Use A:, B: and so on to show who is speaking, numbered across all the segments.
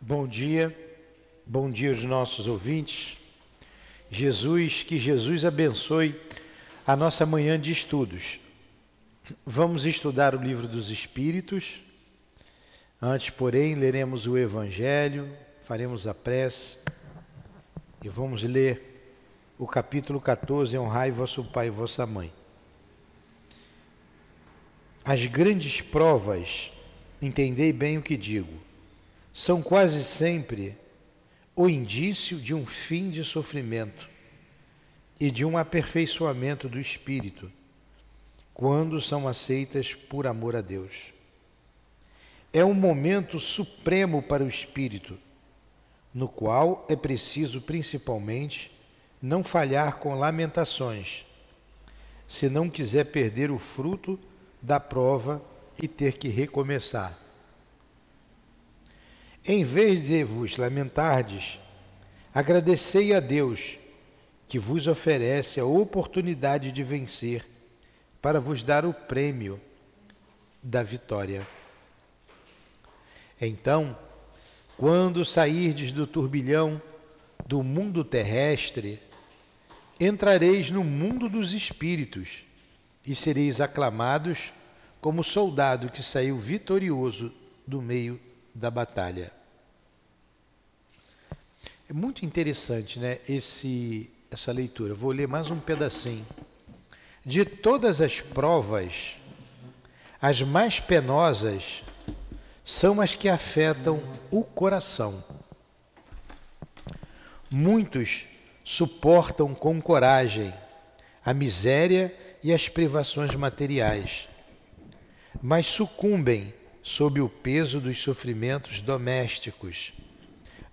A: Bom dia, bom dia aos nossos ouvintes. Jesus, que Jesus abençoe a nossa manhã de estudos. Vamos estudar o livro dos Espíritos. Antes, porém, leremos o Evangelho, faremos a prece e vamos ler o capítulo 14: Honrai vosso pai e vossa mãe. As grandes provas, entendei bem o que digo são quase sempre o indício de um fim de sofrimento e de um aperfeiçoamento do espírito, quando são aceitas por amor a Deus. É um momento supremo para o espírito, no qual é preciso principalmente não falhar com lamentações, se não quiser perder o fruto da prova e ter que recomeçar. Em vez de vos lamentardes, agradecei a Deus que vos oferece a oportunidade de vencer para vos dar o prêmio da vitória. Então, quando sairdes do turbilhão do mundo terrestre, entrareis no mundo dos espíritos e sereis aclamados como soldado que saiu vitorioso do meio da batalha. É muito interessante, né, esse essa leitura. Vou ler mais um pedacinho. De todas as provas, as mais penosas são as que afetam o coração. Muitos suportam com coragem a miséria e as privações materiais, mas sucumbem sob o peso dos sofrimentos domésticos,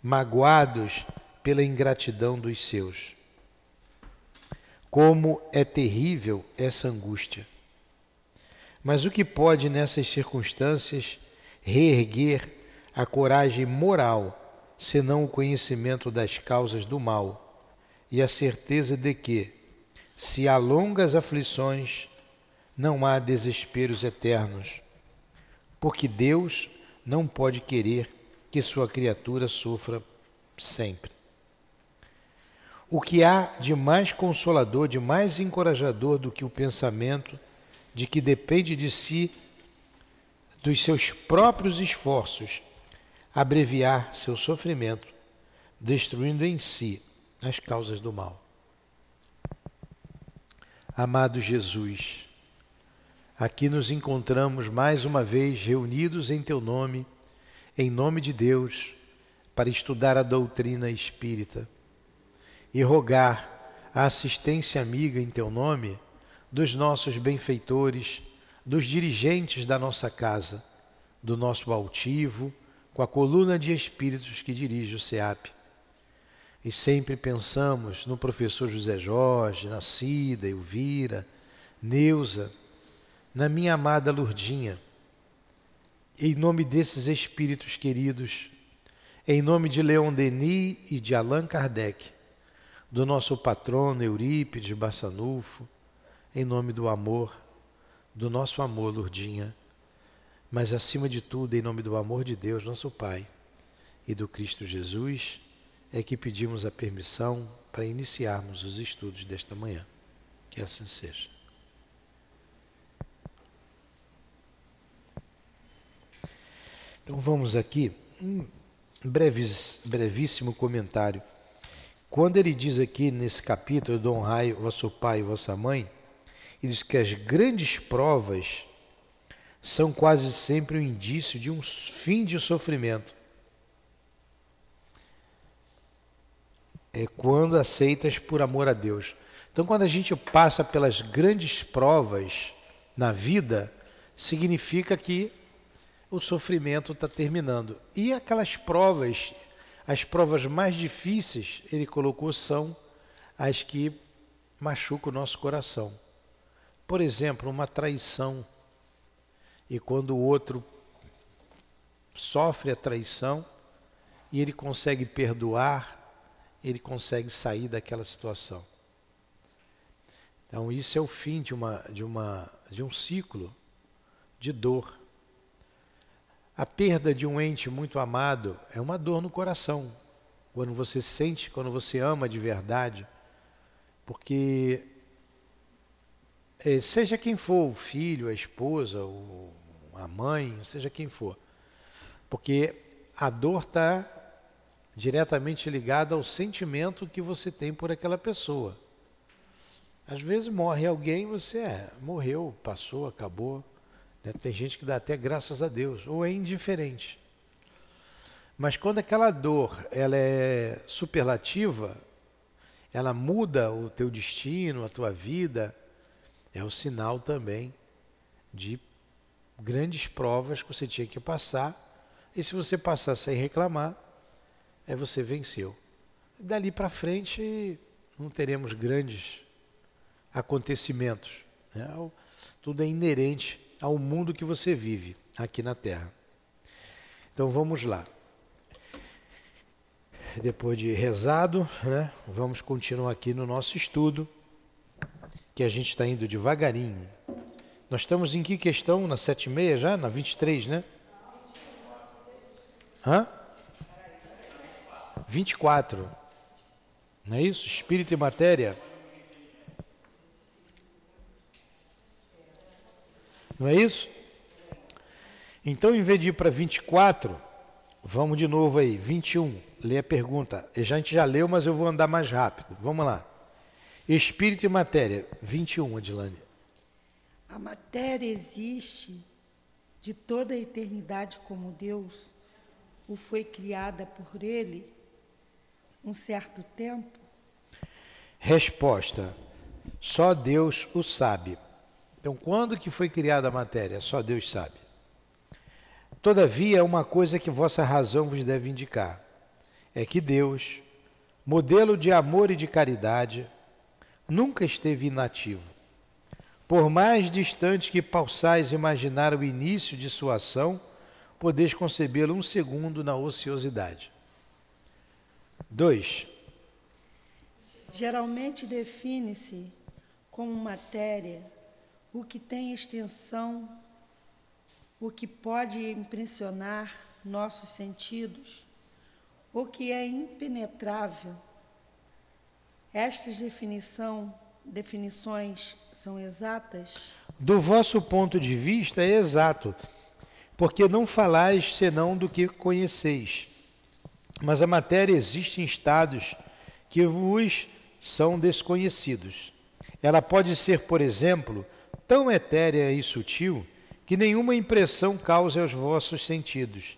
A: magoados pela ingratidão dos seus. Como é terrível essa angústia! Mas o que pode nessas circunstâncias reerguer a coragem moral, senão o conhecimento das causas do mal e a certeza de que, se há longas aflições, não há desesperos eternos, porque Deus não pode querer que sua criatura sofra sempre. O que há de mais consolador, de mais encorajador do que o pensamento de que depende de si, dos seus próprios esforços, abreviar seu sofrimento, destruindo em si as causas do mal. Amado Jesus, Aqui nos encontramos mais uma vez reunidos em Teu nome, em nome de Deus, para estudar a doutrina espírita e rogar a assistência amiga em Teu nome dos nossos benfeitores, dos dirigentes da nossa casa, do nosso altivo, com a coluna de espíritos que dirige o SEAP. E sempre pensamos no professor José Jorge, na Cida, Elvira, Neuza, na minha amada Lurdinha, em nome desses espíritos queridos, em nome de Leon Denis e de Allan Kardec, do nosso patrono Eurípides Bassanufo, em nome do amor, do nosso amor, Lurdinha, mas acima de tudo, em nome do amor de Deus, nosso Pai, e do Cristo Jesus, é que pedimos a permissão para iniciarmos os estudos desta manhã. Que assim seja. Então vamos aqui, um breves, brevíssimo comentário. Quando ele diz aqui nesse capítulo honrai vosso pai e vossa mãe, ele diz que as grandes provas são quase sempre um indício de um fim de sofrimento. É quando aceitas por amor a Deus. Então, quando a gente passa pelas grandes provas na vida, significa que o sofrimento está terminando. E aquelas provas, as provas mais difíceis, ele colocou, são as que machucam o nosso coração. Por exemplo, uma traição. E quando o outro sofre a traição e ele consegue perdoar, ele consegue sair daquela situação. Então isso é o fim de uma de uma de um ciclo de dor. A perda de um ente muito amado é uma dor no coração. Quando você sente, quando você ama de verdade. Porque é, seja quem for, o filho, a esposa, a mãe, seja quem for. Porque a dor está diretamente ligada ao sentimento que você tem por aquela pessoa. Às vezes morre alguém, você é, morreu, passou, acabou. Tem gente que dá até graças a Deus, ou é indiferente. Mas quando aquela dor ela é superlativa, ela muda o teu destino, a tua vida, é o sinal também de grandes provas que você tinha que passar. E se você passar sem reclamar, é você venceu. Dali para frente não teremos grandes acontecimentos. Né? Tudo é inerente ao mundo que você vive aqui na Terra. Então vamos lá. Depois de rezado, né, vamos continuar aqui no nosso estudo, que a gente está indo devagarinho. Nós estamos em que questão? Na 7 e meia já? Na 23, né? Hã? 24. Não é isso? Espírito e matéria. Não é isso? Então, em vez de ir para 24, vamos de novo aí, 21. Lê a pergunta. A gente já leu, mas eu vou andar mais rápido. Vamos lá. Espírito e matéria, 21, Adilane.
B: A matéria existe de toda a eternidade como Deus o foi criada por Ele um certo tempo?
A: Resposta: Só Deus o sabe. Então, quando que foi criada a matéria? Só Deus sabe. Todavia, uma coisa que vossa razão vos deve indicar é que Deus, modelo de amor e de caridade, nunca esteve inativo. Por mais distante que possais imaginar o início de sua ação, podeis concebê-lo um segundo na ociosidade. 2.
B: Geralmente define-se como matéria o que tem extensão, o que pode impressionar nossos sentidos, o que é impenetrável. Estas definição, definições são exatas?
A: Do vosso ponto de vista, é exato, porque não falais senão do que conheceis. Mas a matéria existe em estados que vos são desconhecidos. Ela pode ser, por exemplo, tão etérea e sutil que nenhuma impressão cause aos vossos sentidos.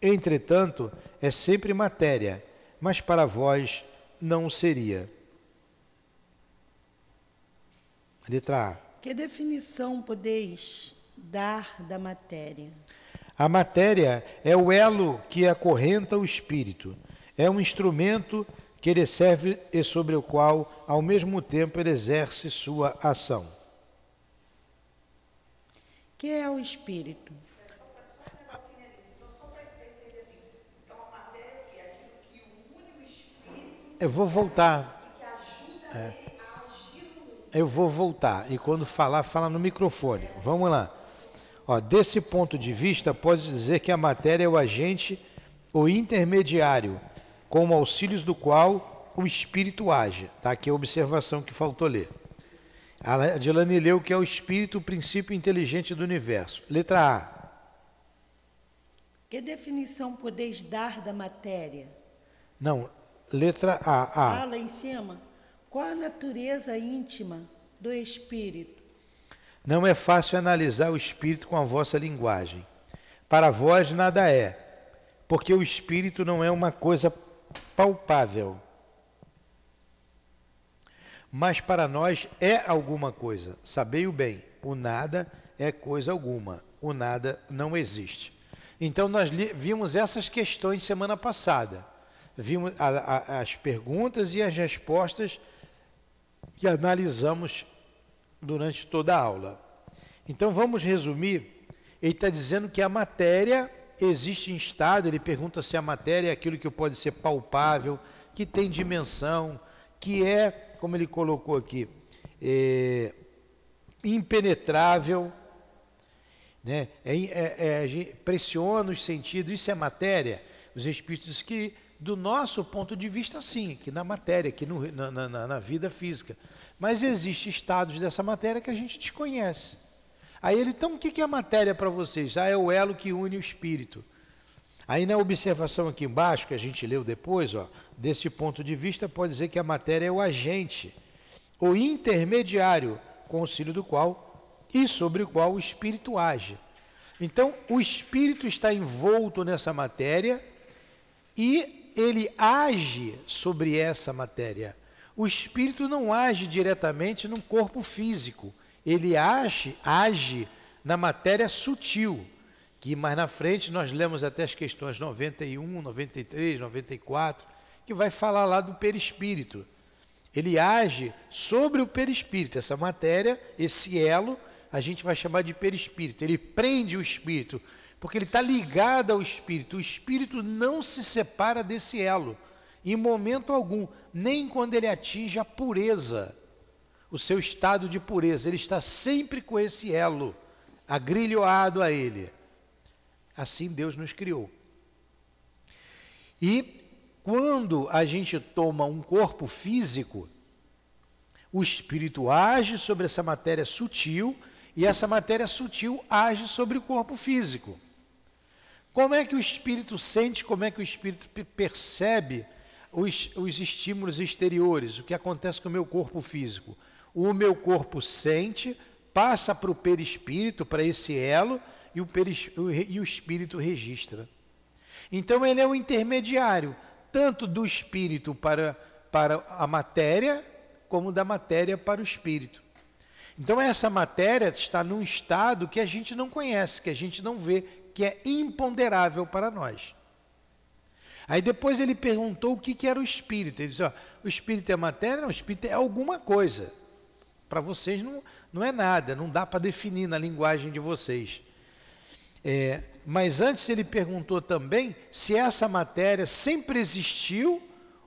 A: Entretanto, é sempre matéria, mas para vós não seria. Letra A.
B: Que definição podeis dar da matéria?
A: A matéria é o elo que acorrenta o espírito. É um instrumento que ele serve e sobre o qual, ao mesmo tempo, ele exerce sua ação
B: que é o espírito?
A: Eu vou voltar. É. Eu vou voltar. E quando falar, fala no microfone. Vamos lá. Ó, desse ponto de vista, pode dizer que a matéria é o agente, o intermediário, com auxílios do qual o espírito age. Tá? Aqui a observação que faltou ler. A Dilane leu que é o espírito, o princípio inteligente do universo. Letra A.
B: Que definição podeis dar da matéria?
A: Não, letra A. A.
B: Ah, lá em cima. Qual a natureza íntima do espírito?
A: Não é fácil analisar o espírito com a vossa linguagem. Para vós nada é, porque o espírito não é uma coisa palpável mas para nós é alguma coisa. Sabei-o bem, o nada é coisa alguma, o nada não existe. Então nós vimos essas questões semana passada. Vimos a, a, as perguntas e as respostas que analisamos durante toda a aula. Então vamos resumir. Ele está dizendo que a matéria existe em estado, ele pergunta se a matéria é aquilo que pode ser palpável, que tem dimensão, que é como ele colocou aqui, é, impenetrável, né? É, é, é, pressiona os sentidos, isso é matéria. Os espíritos que, do nosso ponto de vista, sim, que na matéria, que no, na, na, na vida física. Mas existem estados dessa matéria que a gente desconhece. Aí ele, então o que é matéria para vocês? Ah, é o elo que une o espírito. Aí na observação aqui embaixo, que a gente leu depois, ó, desse ponto de vista, pode dizer que a matéria é o agente, o intermediário, com o auxílio do qual e sobre o qual o espírito age. Então, o espírito está envolto nessa matéria e ele age sobre essa matéria. O espírito não age diretamente no corpo físico, ele age, age na matéria sutil, que mais na frente nós lemos até as questões 91, 93, 94, que vai falar lá do perispírito. Ele age sobre o perispírito, essa matéria, esse elo, a gente vai chamar de perispírito. Ele prende o espírito, porque ele está ligado ao espírito. O espírito não se separa desse elo, em momento algum, nem quando ele atinge a pureza, o seu estado de pureza. Ele está sempre com esse elo, agrilhoado a ele. Assim Deus nos criou. E quando a gente toma um corpo físico, o espírito age sobre essa matéria sutil e essa matéria sutil age sobre o corpo físico. Como é que o espírito sente, como é que o espírito percebe os, os estímulos exteriores, o que acontece com o meu corpo físico? O meu corpo sente, passa para o perispírito, para esse elo, e o, e o espírito registra. Então ele é o intermediário, tanto do espírito para, para a matéria, como da matéria para o espírito. Então essa matéria está num estado que a gente não conhece, que a gente não vê, que é imponderável para nós. Aí depois ele perguntou o que, que era o espírito. Ele disse: ó, o espírito é matéria? Não, o espírito é alguma coisa. Para vocês não, não é nada, não dá para definir na linguagem de vocês. É, mas antes ele perguntou também se essa matéria sempre existiu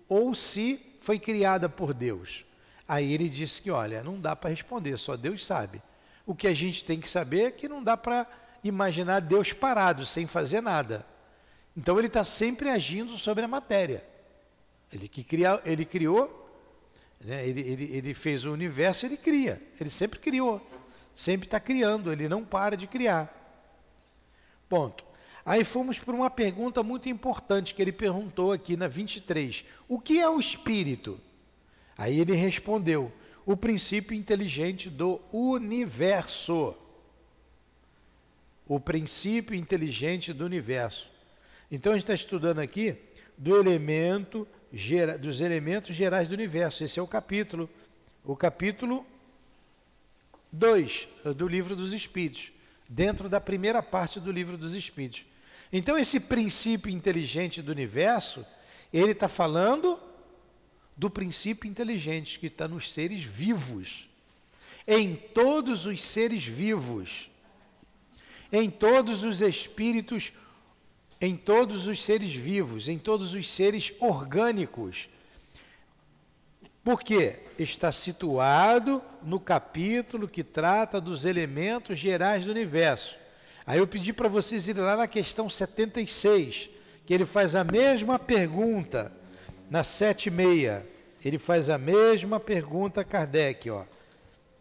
A: ou se foi criada por Deus. Aí ele disse que, olha, não dá para responder, só Deus sabe. O que a gente tem que saber é que não dá para imaginar Deus parado, sem fazer nada. Então ele está sempre agindo sobre a matéria. Ele, que cria, ele criou, né, ele, ele, ele fez o universo, ele cria. Ele sempre criou, sempre está criando, ele não para de criar. Ponto. Aí fomos para uma pergunta muito importante que ele perguntou aqui na 23. O que é o espírito? Aí ele respondeu: o princípio inteligente do universo. O princípio inteligente do universo. Então a gente está estudando aqui do elemento, dos elementos gerais do universo. Esse é o capítulo, o capítulo 2 do livro dos Espíritos dentro da primeira parte do livro dos Espíritos. Então, esse princípio inteligente do universo, ele está falando do princípio inteligente que está nos seres vivos, em todos os seres vivos, em todos os espíritos, em todos os seres vivos, em todos os seres orgânicos, porque está situado no capítulo que trata dos elementos gerais do universo. Aí eu pedi para vocês irem lá na questão 76, que ele faz a mesma pergunta na 76. Ele faz a mesma pergunta Kardec, ó.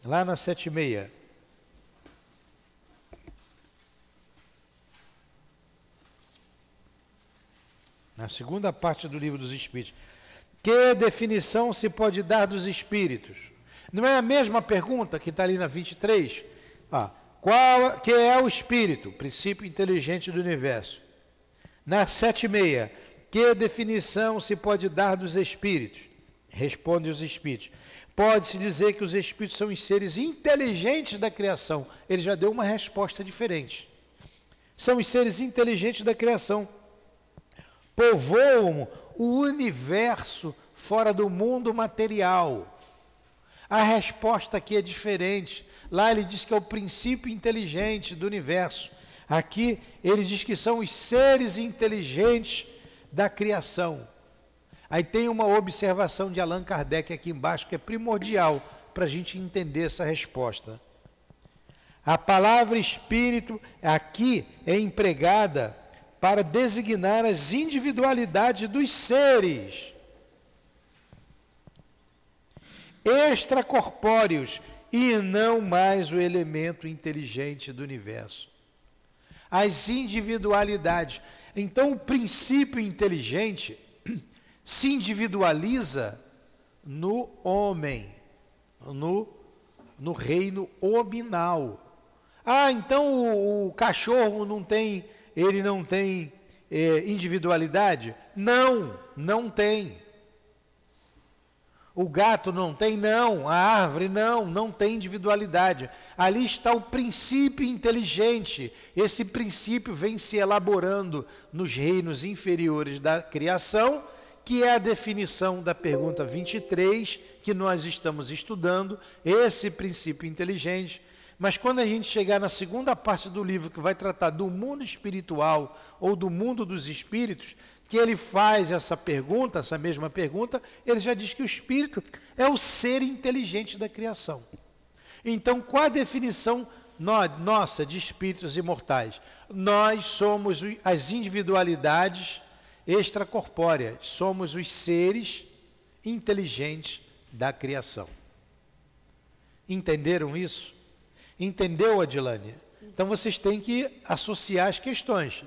A: Lá na 76. Na segunda parte do livro dos Espíritos. Que definição se pode dar dos espíritos? Não é a mesma pergunta que está ali na 23? Ah, qual que é o espírito? Princípio inteligente do universo. Na 76, que definição se pode dar dos espíritos? Responde os espíritos. Pode-se dizer que os espíritos são os seres inteligentes da criação. Ele já deu uma resposta diferente. São os seres inteligentes da criação. Povoam o universo fora do mundo material. A resposta aqui é diferente. Lá ele diz que é o princípio inteligente do universo. Aqui ele diz que são os seres inteligentes da criação. Aí tem uma observação de Allan Kardec aqui embaixo que é primordial para a gente entender essa resposta. A palavra espírito aqui é empregada para designar as individualidades dos seres extracorpóreos e não mais o elemento inteligente do universo. As individualidades. Então, o princípio inteligente se individualiza no homem, no, no reino hominal. Ah, então o, o cachorro não tem, ele não tem é, individualidade? Não, não tem. O gato não tem? Não. A árvore não, não tem individualidade. Ali está o princípio inteligente. Esse princípio vem se elaborando nos reinos inferiores da criação, que é a definição da pergunta 23 que nós estamos estudando, esse princípio inteligente. Mas quando a gente chegar na segunda parte do livro, que vai tratar do mundo espiritual ou do mundo dos espíritos, que ele faz essa pergunta, essa mesma pergunta, ele já diz que o espírito é o ser inteligente da criação. Então, qual a definição nossa de espíritos imortais? Nós somos as individualidades extracorpóreas, somos os seres inteligentes da criação. Entenderam isso? Entendeu, Adilane? Então vocês têm que associar as questões.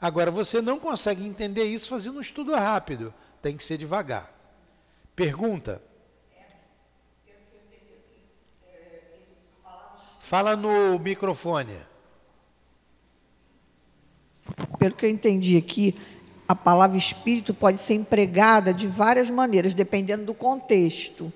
A: Agora, você não consegue entender isso fazendo um estudo rápido, tem que ser devagar. Pergunta. Fala no microfone.
C: Pelo que eu entendi aqui, a palavra espírito pode ser empregada de várias maneiras, dependendo do contexto.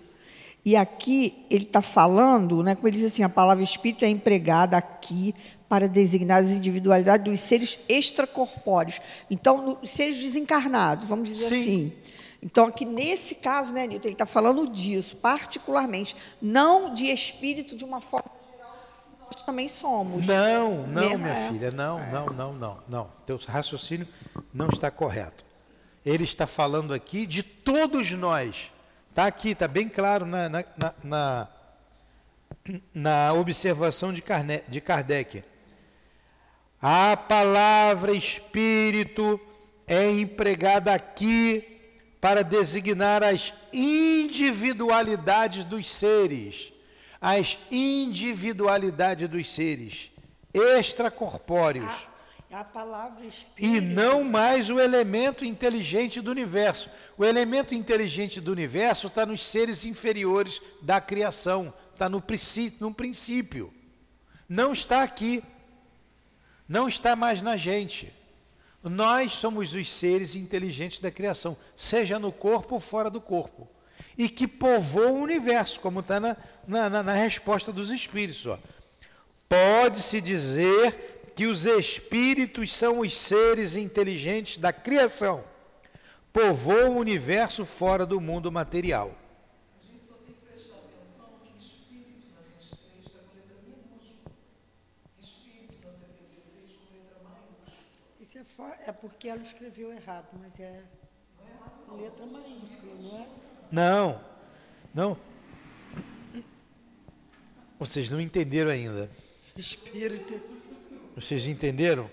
C: E aqui ele está falando, né, como ele diz assim, a palavra espírito é empregada aqui para designar as individualidades dos seres extracorpóreos. Então, os seres desencarnados, vamos dizer Sim. assim. Então, aqui nesse caso, né, Nilton, ele está falando disso, particularmente, não de espírito de uma forma geral, nós também somos.
A: Não, não, Mesmo minha é. filha, não, é. não, não, não, não. Teu raciocínio não está correto. Ele está falando aqui de todos nós. Está aqui, está bem claro na, na, na, na observação de Kardec. A palavra espírito é empregada aqui para designar as individualidades dos seres, as individualidades dos seres extracorpóreos.
B: A, palavra espírito.
A: E não mais o elemento inteligente do universo. O elemento inteligente do universo está nos seres inferiores da criação, está no princípio, no princípio. Não está aqui não está mais na gente. Nós somos os seres inteligentes da criação, seja no corpo ou fora do corpo. E que povoam o universo, como está na, na, na, resposta dos espíritos. Pode-se dizer que os espíritos são os seres inteligentes da criação, povoam o universo fora do mundo material.
B: É porque ela escreveu errado, mas é letra maiúscula, não é?
A: Não, não. Vocês não entenderam ainda.
B: Espírito.
A: Vocês entenderam?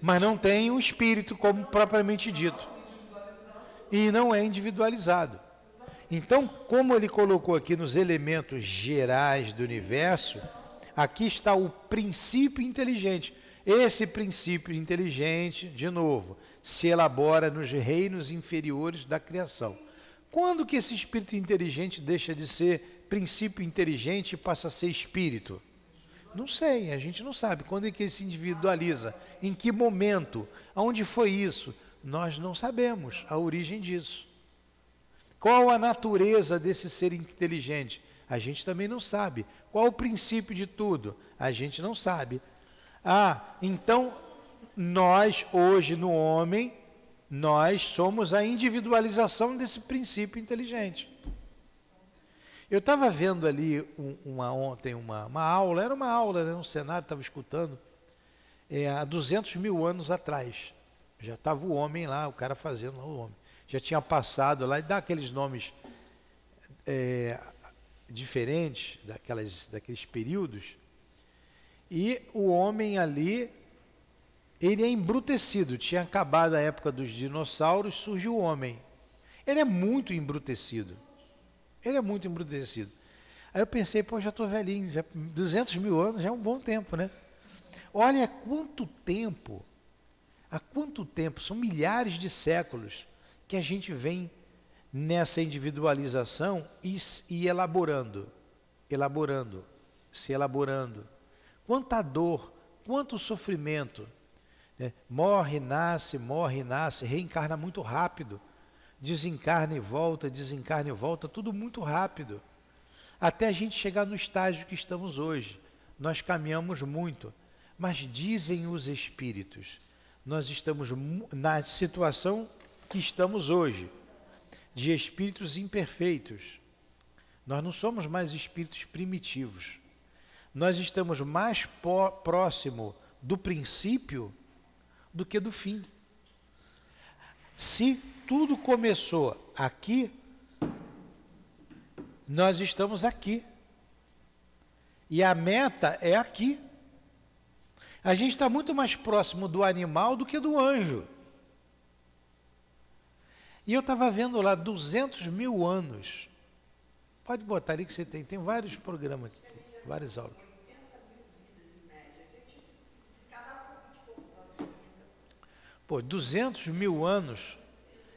A: Mas não tem o espírito como propriamente dito. E não é individualizado. Então, como ele colocou aqui nos elementos gerais do universo, Aqui está o princípio inteligente. Esse princípio inteligente, de novo, se elabora nos reinos inferiores da criação. Quando que esse espírito inteligente deixa de ser princípio inteligente passa a ser espírito? Não sei, a gente não sabe. Quando é que ele se individualiza? Em que momento? Aonde foi isso? Nós não sabemos a origem disso. Qual a natureza desse ser inteligente? A gente também não sabe. Qual o princípio de tudo? A gente não sabe. Ah, então nós hoje no homem, nós somos a individualização desse princípio inteligente. Eu estava vendo ali uma, ontem uma, uma aula, era uma aula, né, no cenário, estava escutando, é, há 200 mil anos atrás. Já estava o homem lá, o cara fazendo o homem. Já tinha passado lá, e dá aqueles nomes é, diferentes daquelas, daqueles períodos, e o homem ali, ele é embrutecido. Tinha acabado a época dos dinossauros, surgiu o homem. Ele é muito embrutecido. Ele é muito embrutecido. Aí eu pensei, pô, já estou velhinho, já 200 mil anos já é um bom tempo, né? Olha quanto tempo, há quanto tempo, são milhares de séculos que a gente vem nessa individualização e, e elaborando, elaborando, se elaborando. Quanta dor, quanto sofrimento. Né? Morre, nasce, morre, nasce, reencarna muito rápido desencarna e volta, desencarna e volta, tudo muito rápido. Até a gente chegar no estágio que estamos hoje. Nós caminhamos muito, mas dizem os espíritos, nós estamos na situação que estamos hoje, de espíritos imperfeitos. Nós não somos mais espíritos primitivos. Nós estamos mais próximo do princípio do que do fim. Se tudo começou aqui, nós estamos aqui. E a meta é aqui. A gente está muito mais próximo do animal do que do anjo. E eu estava vendo lá 200 mil anos. Pode botar ali que você tem, tem vários programas, várias aulas. Pô, 200 mil anos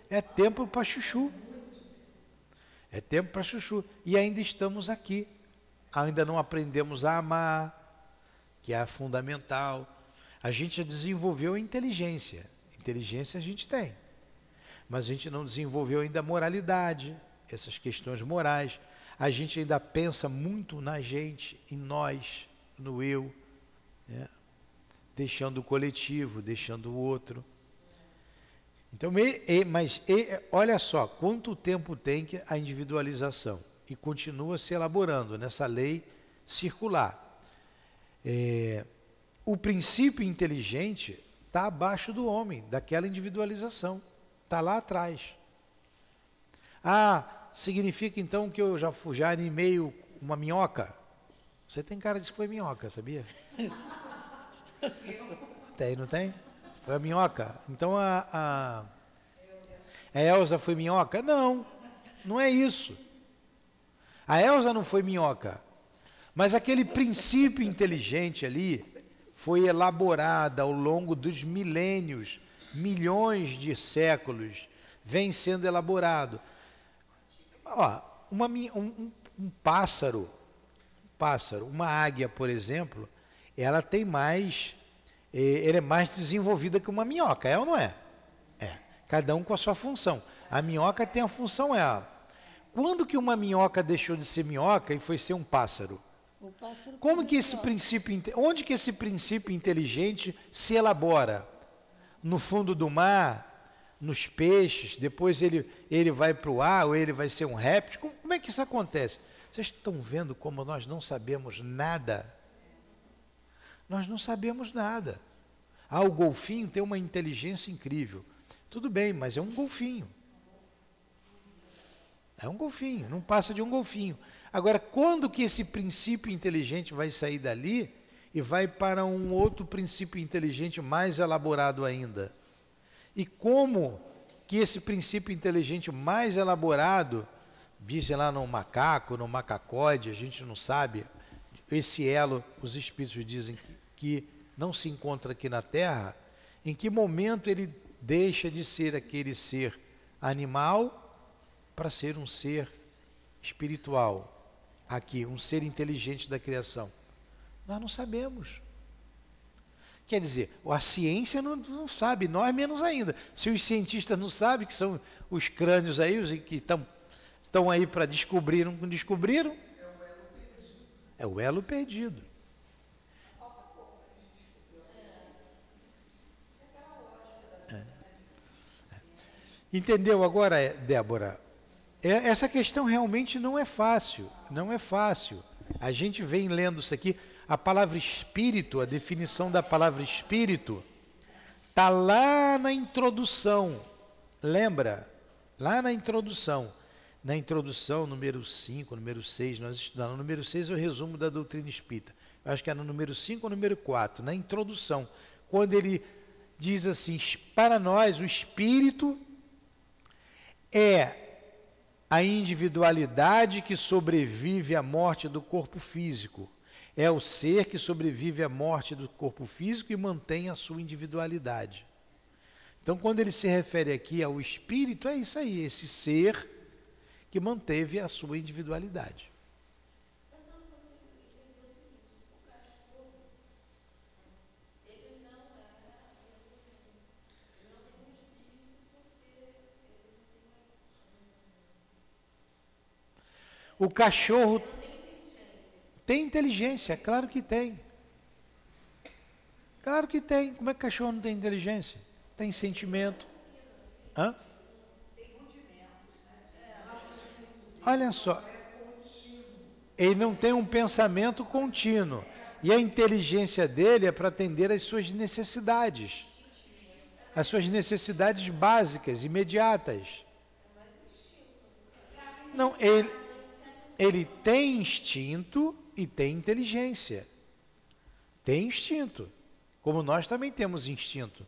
A: é tempo para chuchu. É tempo para chuchu. E ainda estamos aqui. Ainda não aprendemos a amar, que é fundamental. A gente já desenvolveu inteligência. Inteligência a gente tem. Mas a gente não desenvolveu ainda a moralidade, essas questões morais. A gente ainda pensa muito na gente, em nós, no eu, né? deixando o coletivo, deixando o outro. Então, mas olha só, quanto tempo tem a individualização? E continua se elaborando nessa lei circular. É, o princípio inteligente está abaixo do homem, daquela individualização. Está lá atrás. Ah, significa então que eu já, já animei uma minhoca? Você tem cara de que foi minhoca, sabia? tem, não tem? Foi a minhoca. Então a, a, a Elza foi minhoca? Não, não é isso. A Elza não foi minhoca. Mas aquele princípio inteligente ali foi elaborado ao longo dos milênios, milhões de séculos, vem sendo elaborado. Ó, uma, um, um pássaro, um pássaro, uma águia, por exemplo, ela tem mais ele é mais desenvolvida que uma minhoca, é ou não é? É. Cada um com a sua função. A minhoca tem a função ela. Quando que uma minhoca deixou de ser minhoca e foi ser um pássaro? pássaro Como que esse princípio, onde que esse princípio inteligente se elabora? No fundo do mar, nos peixes, depois ele, ele vai para o ar, ou ele vai ser um réptil. Como, como é que isso acontece? Vocês estão vendo como nós não sabemos nada nós não sabemos nada. Ah, o golfinho tem uma inteligência incrível. Tudo bem, mas é um golfinho. É um golfinho, não passa de um golfinho. Agora, quando que esse princípio inteligente vai sair dali e vai para um outro princípio inteligente mais elaborado ainda? E como que esse princípio inteligente mais elaborado, dizem lá no macaco, no macacóide, a gente não sabe, esse elo, os espíritos dizem que não se encontra aqui na Terra, em que momento ele deixa de ser aquele ser animal para ser um ser espiritual, aqui, um ser inteligente da criação? Nós não sabemos. Quer dizer, a ciência não, não, sabe, nós menos ainda. Se os cientistas não sabem, que são os crânios aí, os que estão, estão aí para descobrir, não descobriram, é o elo perdido. É. Entendeu agora, Débora? É, essa questão realmente não é fácil, não é fácil. A gente vem lendo isso aqui, a palavra espírito, a definição da palavra espírito, está lá na introdução. Lembra? Lá na introdução. Na introdução, número 5, número 6, nós estudamos. No número 6 é o resumo da doutrina espírita. Eu acho que era no número 5 ou número 4, na introdução, quando ele diz assim: para nós, o espírito é a individualidade que sobrevive à morte do corpo físico. É o ser que sobrevive à morte do corpo físico e mantém a sua individualidade. Então, quando ele se refere aqui ao espírito, é isso aí, esse ser que manteve a sua individualidade. O cachorro tem inteligência, claro que tem. Claro que tem. Como é que cachorro não tem inteligência? Tem sentimento. Hã? Olha só, ele não tem um pensamento contínuo. E a inteligência dele é para atender às suas necessidades. As suas necessidades básicas, imediatas. Não, ele, ele tem instinto e tem inteligência. Tem instinto. Como nós também temos instinto.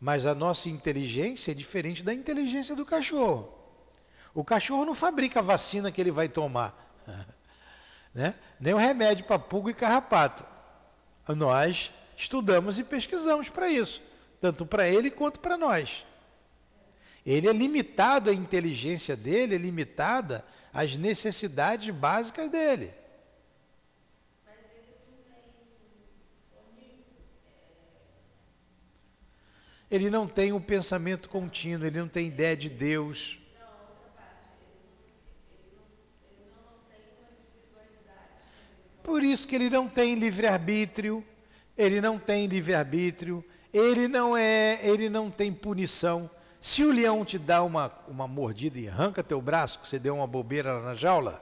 A: Mas a nossa inteligência é diferente da inteligência do cachorro. O cachorro não fabrica a vacina que ele vai tomar, né? nem o remédio para pulga e carrapato. Nós estudamos e pesquisamos para isso, tanto para ele quanto para nós. Ele é limitado, a inteligência dele é limitada às necessidades básicas dele. Ele não tem um pensamento contínuo, ele não tem ideia de Deus. Por isso que ele não tem livre-arbítrio, ele não tem livre-arbítrio, ele não é, ele não tem punição. Se o leão te dá uma, uma mordida e arranca teu braço, que você deu uma bobeira na jaula,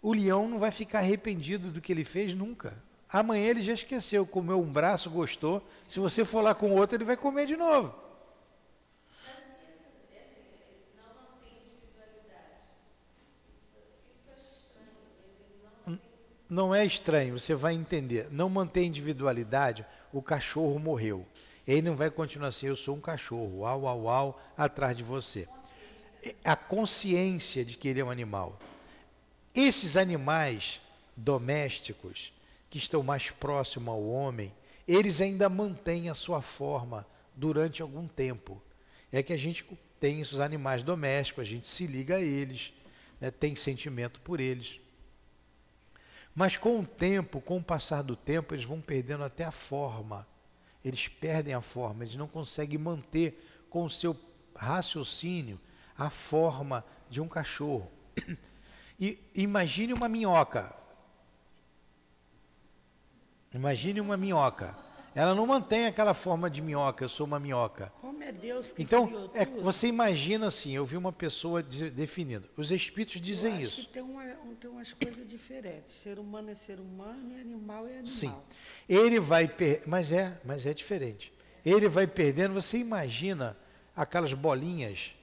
A: o leão não vai ficar arrependido do que ele fez nunca. Amanhã ele já esqueceu, comeu um braço, gostou. Se você for lá com outro, ele vai comer de novo. Não é estranho, você vai entender. Não mantém individualidade, o cachorro morreu. Ele não vai continuar assim, eu sou um cachorro, au, au, au, atrás de você. A consciência de que ele é um animal. Esses animais domésticos, que estão mais próximos ao homem, eles ainda mantêm a sua forma durante algum tempo. É que a gente tem esses animais domésticos, a gente se liga a eles, né, tem sentimento por eles. Mas com o tempo, com o passar do tempo, eles vão perdendo até a forma. Eles perdem a forma, eles não conseguem manter com o seu raciocínio a forma de um cachorro. E imagine uma minhoca. Imagine uma minhoca. Ela não mantém aquela forma de minhoca, eu sou uma minhoca.
B: Como é Deus que
A: Então, é, você imagina assim, eu vi uma pessoa definindo. Os espíritos dizem
B: eu acho
A: isso.
B: Que tem, uma, tem umas coisas diferentes. Ser humano é ser humano e animal é animal.
A: Sim. Ele vai per... mas é, mas é diferente. Ele vai perdendo, você imagina aquelas bolinhas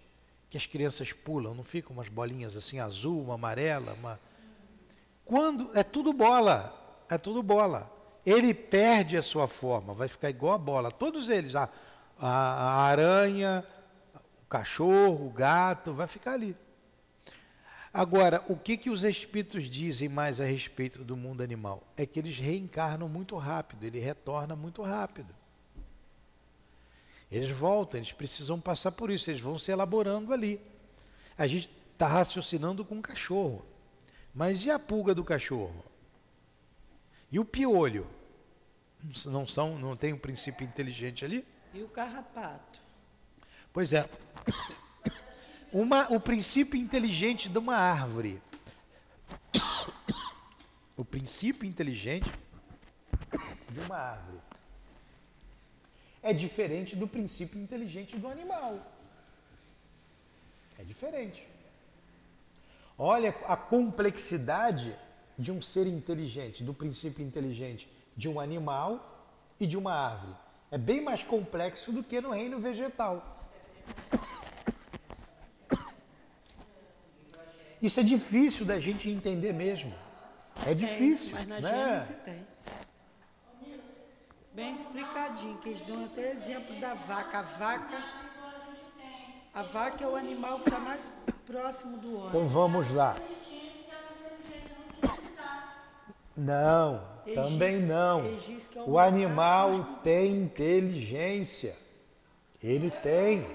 A: que as crianças pulam, não ficam umas bolinhas assim azul, uma amarela, uma Quando é tudo bola, é tudo bola ele perde a sua forma, vai ficar igual a bola. Todos eles, a, a, aranha, o cachorro, o gato, vai ficar ali. Agora, o que, que os espíritos dizem mais a respeito do mundo animal? É que eles reencarnam muito rápido, ele retorna muito rápido. Eles voltam, eles precisam passar por isso, eles vão se elaborando ali. A gente está raciocinando com o cachorro. Mas e a pulga do cachorro? E o piolho? Não são, não tem um princípio inteligente ali?
B: E o carrapato?
A: Pois é. Uma, o princípio inteligente de uma árvore. O princípio inteligente de uma árvore é diferente do princípio inteligente do animal. É diferente. Olha a complexidade de um ser inteligente, do princípio inteligente de um animal e de uma árvore. É bem mais complexo do que no reino vegetal. Isso é difícil da gente entender mesmo. É difícil.
B: Tem, mas na
A: né?
B: Gênesis tem. Bem explicadinho, que eles dão até exemplo da vaca. A vaca, a vaca é o animal que está mais próximo do homem.
A: Então vamos lá. Não,
B: Eles
A: também
B: diz-
A: não.
B: é
A: O animal tem inteligência. Ele tem.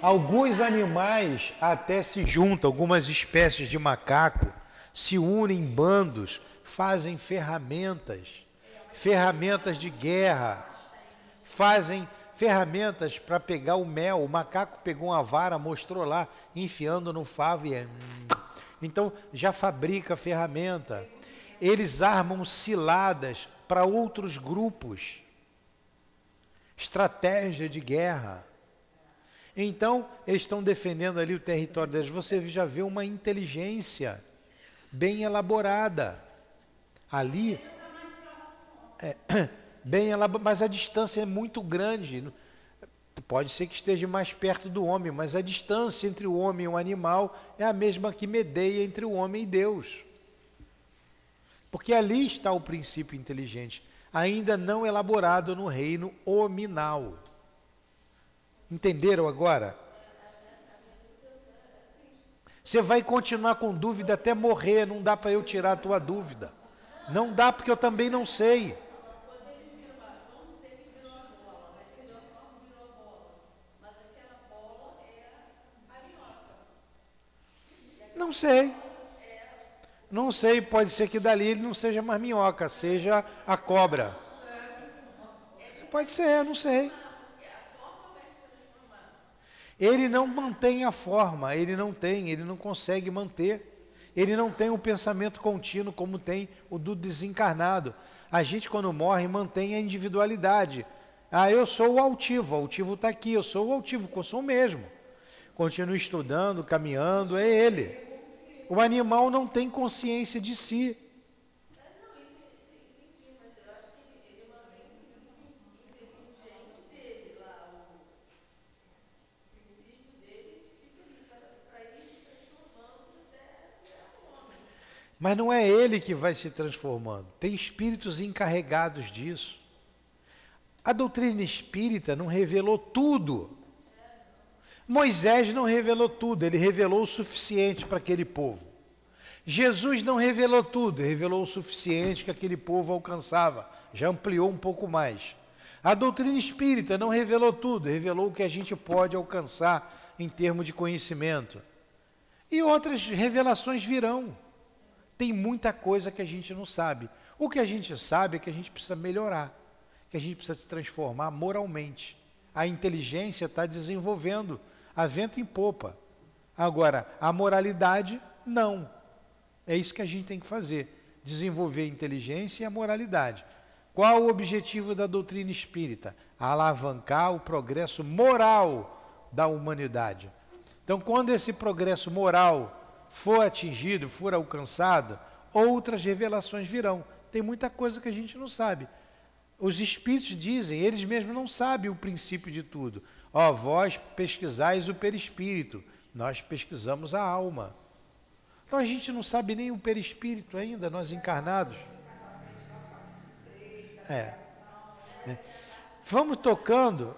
A: Alguns animais até se juntam, algumas espécies de macaco se unem em bandos, fazem ferramentas, ferramentas de guerra, fazem ferramentas para pegar o mel. O macaco pegou uma vara, mostrou lá, enfiando no favo e é. hum. Então já fabrica ferramenta. Eles armam ciladas para outros grupos. Estratégia de guerra. Então, eles estão defendendo ali o território deles. Você já vê uma inteligência bem elaborada. Ali, é, bem elaborada, mas a distância é muito grande. Pode ser que esteja mais perto do homem, mas a distância entre o homem e o animal é a mesma que medeia entre o homem e Deus. Porque ali está o princípio inteligente, ainda não elaborado no reino hominal. Entenderam agora? Você vai continuar com dúvida até morrer, não dá para eu tirar a tua dúvida. Não dá porque eu também não sei. Não sei. Não sei, pode ser que dali ele não seja mais minhoca, seja a cobra. Pode ser, não sei. Ele não mantém a forma, ele não tem, ele não consegue manter. Ele não tem um pensamento contínuo como tem o do desencarnado. A gente, quando morre, mantém a individualidade. Ah, eu sou o altivo, o altivo está aqui, eu sou o altivo, eu sou o mesmo. Continua estudando, caminhando, é ele. O animal não tem consciência de si. Mas não é ele que vai se transformando. Tem espíritos encarregados disso. A doutrina espírita não revelou tudo. Moisés não revelou tudo, ele revelou o suficiente para aquele povo. Jesus não revelou tudo, revelou o suficiente que aquele povo alcançava, já ampliou um pouco mais. A doutrina espírita não revelou tudo, revelou o que a gente pode alcançar em termos de conhecimento. E outras revelações virão. Tem muita coisa que a gente não sabe. O que a gente sabe é que a gente precisa melhorar, que a gente precisa se transformar moralmente. A inteligência está desenvolvendo a vento em popa. Agora, a moralidade, não. É isso que a gente tem que fazer: desenvolver a inteligência e a moralidade. Qual o objetivo da doutrina espírita? Alavancar o progresso moral da humanidade. Então, quando esse progresso moral for atingido, for alcançado, outras revelações virão. Tem muita coisa que a gente não sabe. Os espíritos dizem, eles mesmos não sabem o princípio de tudo. Ó, vós pesquisais o perispírito, nós pesquisamos a alma. Então a gente não sabe nem o perispírito ainda, nós encarnados. É. é. Vamos tocando.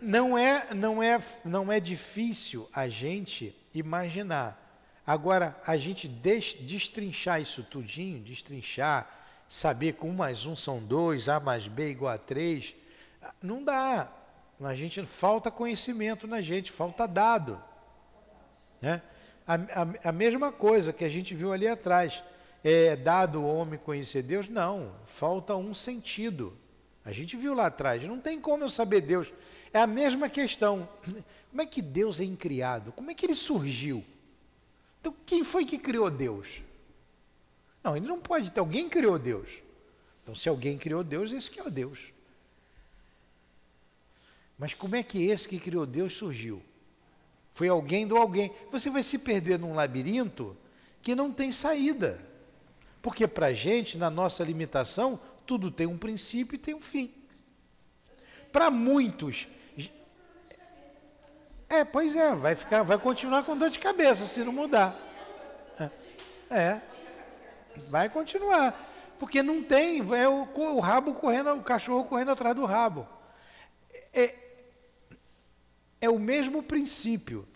A: Não é, não é, não é difícil a gente imaginar. Agora, a gente des, destrinchar isso tudinho, destrinchar, saber que um mais um são dois, A mais B igual a três, não dá. A gente falta conhecimento na gente, falta dado. Né? A, a, a mesma coisa que a gente viu ali atrás. É dado o homem conhecer Deus? Não, falta um sentido. A gente viu lá atrás, não tem como eu saber Deus. É a mesma questão. Como é que Deus é incriado? Como é que ele surgiu? Então, quem foi que criou Deus? Não, ele não pode ter. Alguém criou Deus. Então, se alguém criou Deus, esse que é o Deus. Mas como é que esse que criou Deus surgiu? Foi alguém do alguém. Você vai se perder num labirinto que não tem saída. Porque para a gente, na nossa limitação, tudo tem um princípio e tem um fim. Para muitos. É, pois é, vai ficar, vai continuar com dor de cabeça se não mudar. É. é. Vai continuar. Porque não tem, é o, o rabo correndo, o cachorro correndo atrás do rabo. É, é o mesmo princípio.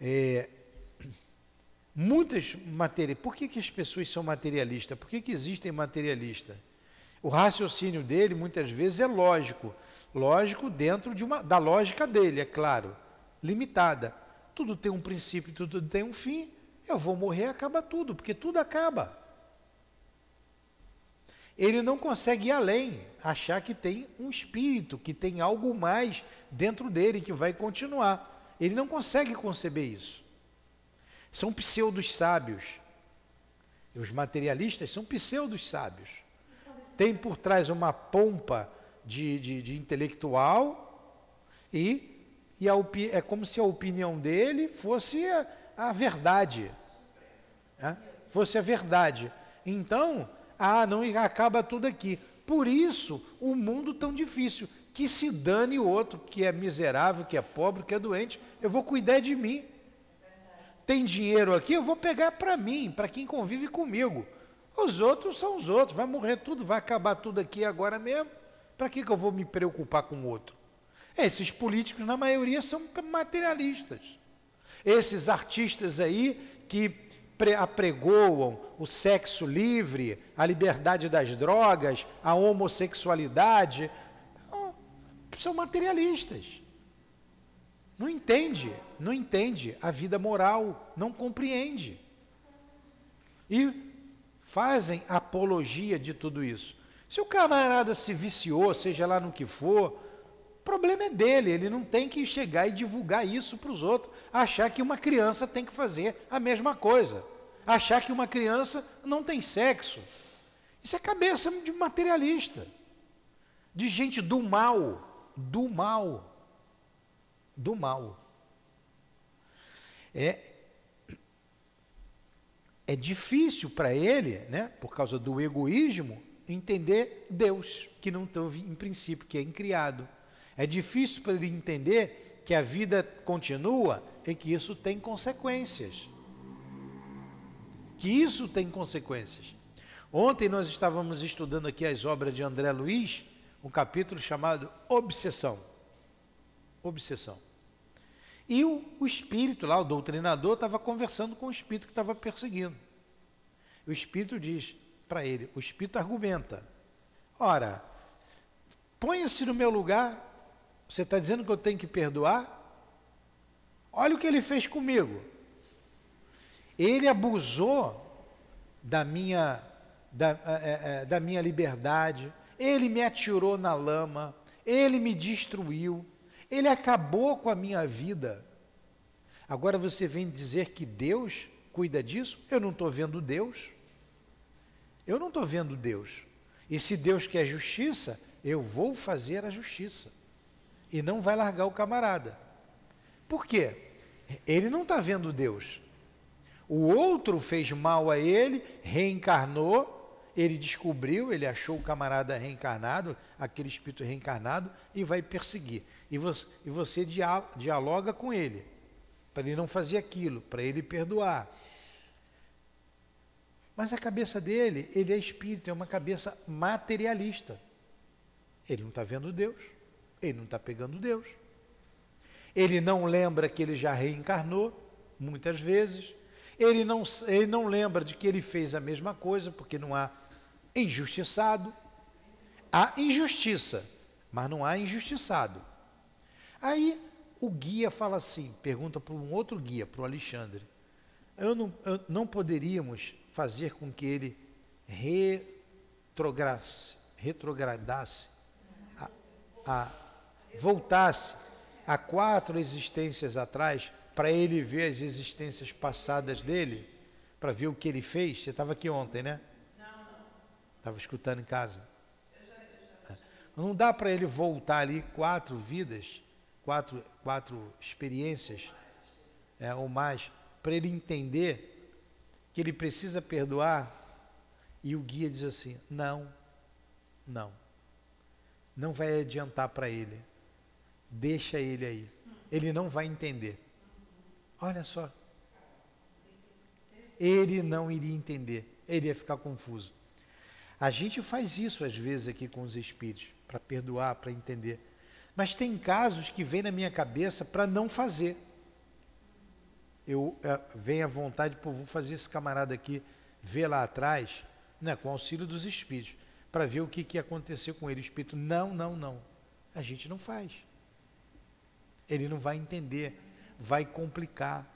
A: É, muitas matérias. Por que, que as pessoas são materialistas? Por que, que existem materialistas? O raciocínio dele muitas vezes é lógico, lógico dentro de uma, da lógica dele, é claro, limitada. Tudo tem um princípio, tudo tem um fim. Eu vou morrer, acaba tudo, porque tudo acaba. Ele não consegue ir além, achar que tem um espírito, que tem algo mais dentro dele que vai continuar. Ele não consegue conceber isso. São pseudos sábios. E os materialistas são pseudos sábios tem por trás uma pompa de, de, de intelectual e, e a, é como se a opinião dele fosse a, a verdade. É? Fosse a verdade. Então, ah, não acaba tudo aqui. Por isso, o mundo tão difícil. Que se dane o outro que é miserável, que é pobre, que é doente. Eu vou cuidar de mim. Tem dinheiro aqui, eu vou pegar para mim, para quem convive comigo. Os outros são os outros, vai morrer tudo, vai acabar tudo aqui agora mesmo. Para que, que eu vou me preocupar com o outro? Esses políticos, na maioria, são materialistas. Esses artistas aí que apregoam o sexo livre, a liberdade das drogas, a homossexualidade, são materialistas. Não entende, não entende a vida moral, não compreende. E fazem apologia de tudo isso. Se o camarada se viciou, seja lá no que for, o problema é dele, ele não tem que chegar e divulgar isso para os outros, achar que uma criança tem que fazer a mesma coisa, achar que uma criança não tem sexo. Isso é cabeça de materialista, de gente do mal, do mal, do mal. É, é difícil para ele, né, por causa do egoísmo, entender Deus, que não teve em princípio, que é incriado. É difícil para ele entender que a vida continua e que isso tem consequências. Que isso tem consequências. Ontem nós estávamos estudando aqui as obras de André Luiz, um capítulo chamado Obsessão. Obsessão. E o, o espírito lá, o doutrinador, estava conversando com o espírito que estava perseguindo. O espírito diz para ele, o espírito argumenta: Ora, ponha-se no meu lugar, você está dizendo que eu tenho que perdoar? Olha o que ele fez comigo. Ele abusou da minha, da, é, é, da minha liberdade, ele me atirou na lama, ele me destruiu, ele acabou com a minha vida. Agora você vem dizer que Deus cuida disso? Eu não estou vendo Deus. Eu não estou vendo Deus. E se Deus quer justiça, eu vou fazer a justiça. E não vai largar o camarada. Por quê? Ele não está vendo Deus. O outro fez mal a ele, reencarnou, ele descobriu, ele achou o camarada reencarnado, aquele espírito reencarnado, e vai perseguir. E você, e você dialoga com ele, para ele não fazer aquilo, para ele perdoar. Mas a cabeça dele, ele é espírito, é uma cabeça materialista. Ele não está vendo Deus, ele não está pegando Deus. Ele não lembra que ele já reencarnou, muitas vezes. Ele não, ele não lembra de que ele fez a mesma coisa, porque não há injustiçado. Há injustiça, mas não há injustiçado. Aí o guia fala assim, pergunta para um outro guia, para o Alexandre, eu não, eu, não poderíamos fazer com que ele retrogradasse, retrogradasse a, a, voltasse a quatro existências atrás, para ele ver as existências passadas dele, para ver o que ele fez. Você estava aqui ontem, né? Não, não. Estava escutando em casa. Eu já, eu já. Não dá para ele voltar ali quatro vidas quatro, quatro experiências é, ou mais, para ele entender que ele precisa perdoar. E o guia diz assim: não, não, não vai adiantar para ele, deixa ele aí. Ele não vai entender. Olha só. Ele não iria entender. Ele ia ficar confuso. A gente faz isso às vezes aqui com os espíritos, para perdoar, para entender. Mas tem casos que vem na minha cabeça para não fazer. Eu é, venho à vontade, pô, vou fazer esse camarada aqui ver lá atrás, né, com auxílio dos espíritos, para ver o que, que ia acontecer com ele. O espírito, não, não, não. A gente não faz. Ele não vai entender, vai complicar.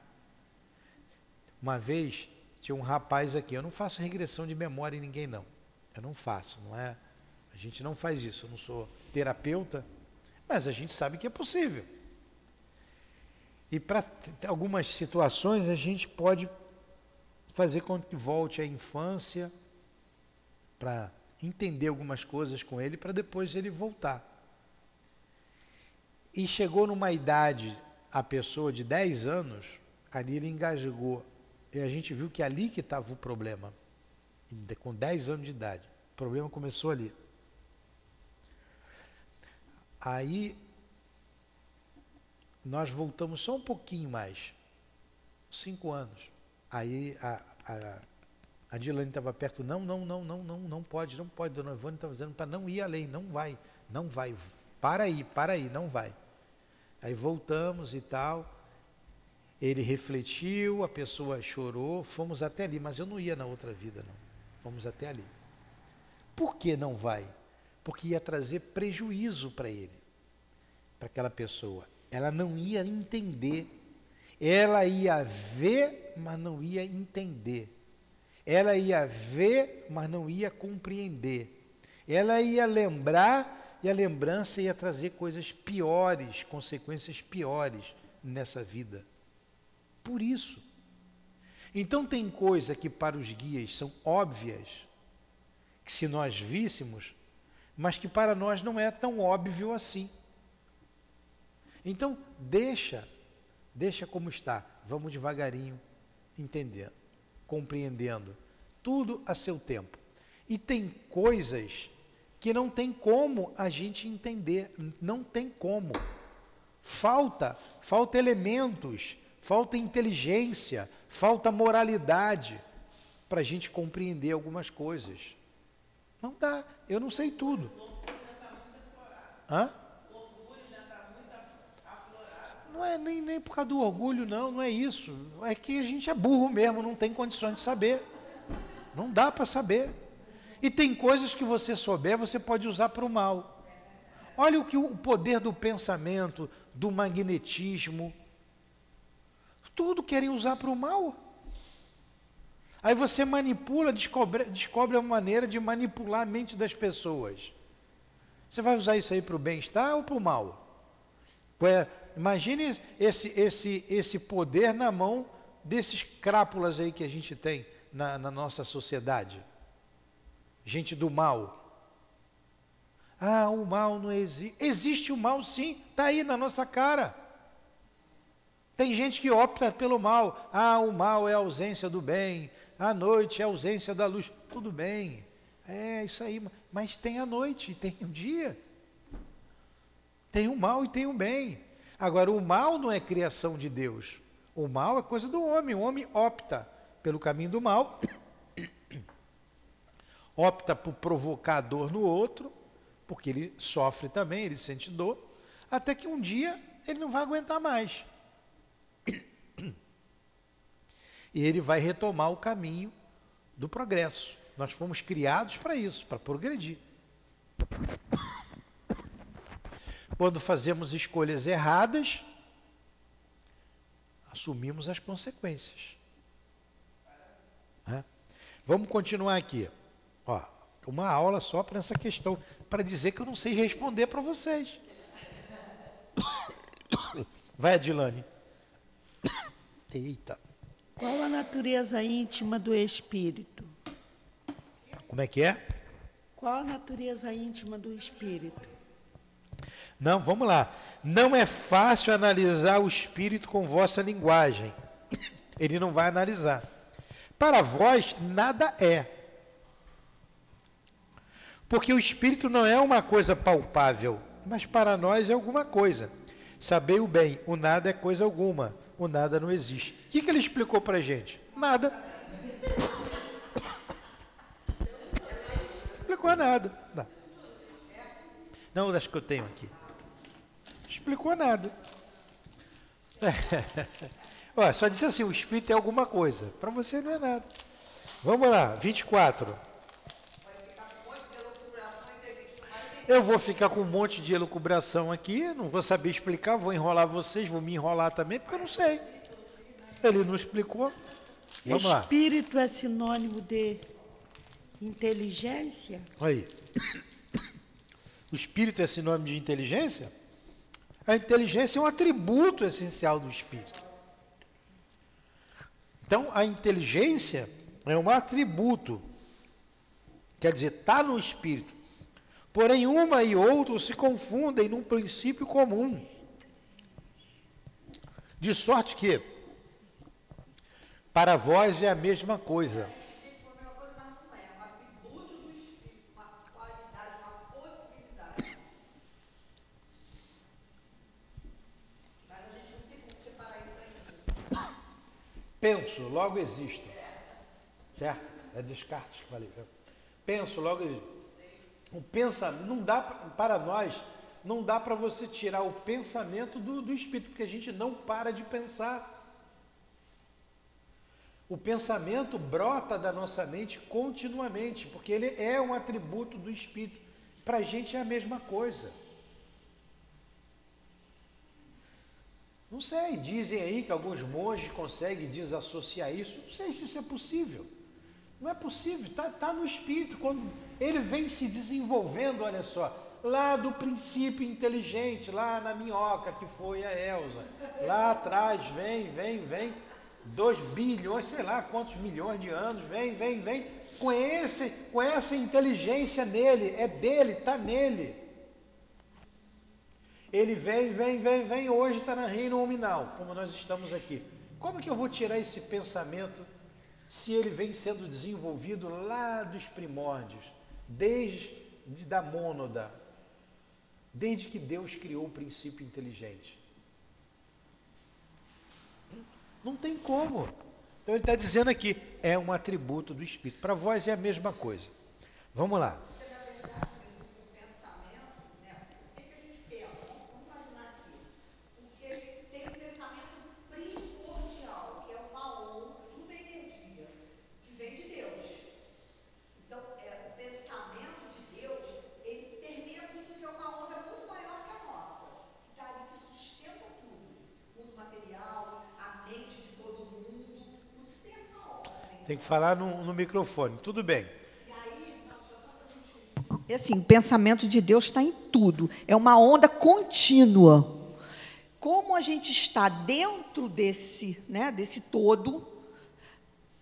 A: Uma vez tinha um rapaz aqui, eu não faço regressão de memória em ninguém não. Eu não faço, não é? A gente não faz isso. Eu não sou terapeuta, mas a gente sabe que é possível. E para algumas situações a gente pode fazer com que volte à infância para entender algumas coisas com ele para depois ele voltar. E chegou numa idade, a pessoa de 10 anos, ali ele engasgou. E a gente viu que ali que estava o problema com 10 anos de idade. O problema começou ali. Aí nós voltamos só um pouquinho mais, cinco anos. Aí a, a, a Dilane estava perto, não, não, não, não, não, não pode, não pode, dona Ivone estava dizendo para não ir além, não vai, não vai, para aí, para aí, não vai. Aí voltamos e tal. Ele refletiu, a pessoa chorou, fomos até ali, mas eu não ia na outra vida, não. Vamos até ali. Por que não vai? Porque ia trazer prejuízo para ele, para aquela pessoa. Ela não ia entender. Ela ia ver, mas não ia entender. Ela ia ver, mas não ia compreender. Ela ia lembrar e a lembrança ia trazer coisas piores, consequências piores nessa vida. Por isso, então tem coisa que para os guias são óbvias, que se nós víssemos, mas que para nós não é tão óbvio assim. Então deixa, deixa como está. Vamos devagarinho entendendo, compreendendo, tudo a seu tempo. E tem coisas que não tem como a gente entender, não tem como. Falta, falta elementos falta inteligência, falta moralidade para a gente compreender algumas coisas. Não dá, eu não sei tudo. Hã? Não é nem, nem por causa do orgulho, não, não é isso. É que a gente é burro mesmo, não tem condições de saber. Não dá para saber. E tem coisas que você souber, você pode usar para o mal. Olha o que o poder do pensamento, do magnetismo, tudo querem usar para o mal. Aí você manipula, descobre, descobre a maneira de manipular a mente das pessoas. Você vai usar isso aí para o bem-estar ou para o mal? Imagine esse, esse, esse poder na mão desses crápulas aí que a gente tem na, na nossa sociedade. Gente do mal. Ah, o mal não existe. Existe o mal sim, está aí na nossa cara. Tem gente que opta pelo mal. Ah, o mal é a ausência do bem. A noite é a ausência da luz. Tudo bem. É isso aí. Mas tem a noite tem o dia. Tem o mal e tem o bem. Agora, o mal não é criação de Deus. O mal é coisa do homem. O homem opta pelo caminho do mal, opta por provocar dor no outro, porque ele sofre também, ele sente dor, até que um dia ele não vai aguentar mais. E ele vai retomar o caminho do progresso. Nós fomos criados para isso, para progredir. Quando fazemos escolhas erradas, assumimos as consequências. Vamos continuar aqui. Ó, uma aula só para essa questão, para dizer que eu não sei responder para vocês. Vai, Adilane. Eita.
B: Qual a natureza íntima do espírito?
A: Como é que é?
B: Qual a natureza íntima do espírito?
A: Não, vamos lá. Não é fácil analisar o espírito com vossa linguagem. Ele não vai analisar. Para vós, nada é. Porque o espírito não é uma coisa palpável, mas para nós é alguma coisa. Sabei o bem, o nada é coisa alguma, o nada não existe. O que, que ele explicou para a gente? Nada. Explicou nada. Não. não, acho que eu tenho aqui. Explicou nada. Olha, só disse assim, o espírito é alguma coisa. Para você não é nada. Vamos lá, 24. Eu vou ficar com um monte de elucubração aqui, não vou saber explicar, vou enrolar vocês, vou me enrolar também, porque eu não sei. Ele não explicou. Vamos
B: Espírito lá. é sinônimo de inteligência?
A: Aí. O espírito é sinônimo de inteligência? A inteligência é um atributo essencial do espírito. Então, a inteligência é um atributo. Quer dizer, está no espírito. Porém, uma e outra se confundem num princípio comum. De sorte que, para vós é a mesma coisa. Penso, logo existo. Certo? É Descartes que falei. Penso, logo existo. O pensamento, não dá para nós, não dá para você tirar o pensamento do, do espírito, porque a gente não para de pensar. O pensamento brota da nossa mente continuamente, porque ele é um atributo do espírito. Para a gente é a mesma coisa. Não sei, dizem aí que alguns monges conseguem desassociar isso. Não sei se isso é possível. Não é possível, está tá no espírito. Quando ele vem se desenvolvendo, olha só, lá do princípio inteligente, lá na minhoca que foi a Elsa. Lá atrás, vem, vem, vem, dois bilhões, sei lá quantos milhões de anos, vem, vem, vem, com, esse, com essa inteligência nele, é dele, está nele. Ele vem, vem, vem, vem, hoje está na reino nominal, como nós estamos aqui. Como que eu vou tirar esse pensamento se ele vem sendo desenvolvido lá dos primórdios, desde da mônada, desde que Deus criou o princípio inteligente. Não tem como. Então ele está dizendo aqui, é um atributo do Espírito. Para vós é a mesma coisa. Vamos lá. Falar no, no microfone. Tudo bem.
C: É assim, o pensamento de Deus está em tudo. É uma onda contínua. Como a gente está dentro desse, né, desse todo,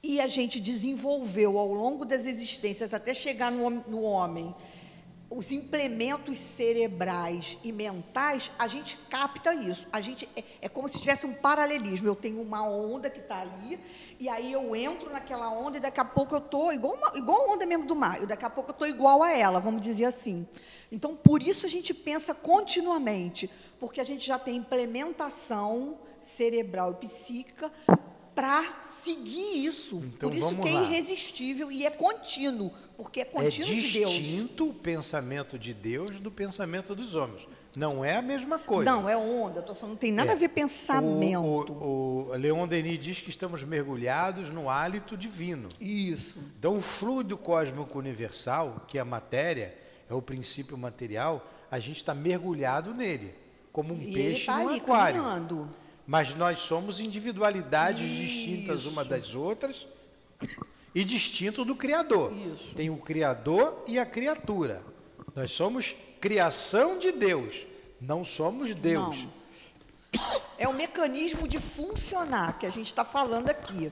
C: e a gente desenvolveu ao longo das existências até chegar no, no homem os implementos cerebrais e mentais, a gente capta isso. A gente é, é como se tivesse um paralelismo. Eu tenho uma onda que está ali, e aí eu entro naquela onda e daqui a pouco eu estou igual, uma, igual a onda mesmo do mar. E daqui a pouco eu estou igual a ela, vamos dizer assim. Então, por isso a gente pensa continuamente, porque a gente já tem implementação cerebral e psíquica para seguir isso. Então, Por isso que é irresistível e é contínuo, porque é contínuo
A: é
C: de Deus.
A: É distinto o pensamento de Deus do pensamento dos homens. Não é a mesma coisa.
C: Não, é onda. Estou falando, não tem nada é. a ver pensamento.
A: O, o, o, Leon Denis diz que estamos mergulhados no hálito divino.
C: Isso.
A: Então, o fluido cósmico universal, que é a matéria, é o princípio material, a gente está mergulhado nele, como um
C: e
A: peixe
C: tá
A: no
C: ali,
A: aquário.
C: Caminhando.
A: Mas nós somos individualidades Isso. distintas uma das outras e distinto do Criador.
C: Isso.
A: Tem o Criador e a criatura. Nós somos criação de Deus, não somos Deus. Não.
C: É o mecanismo de funcionar que a gente está falando aqui.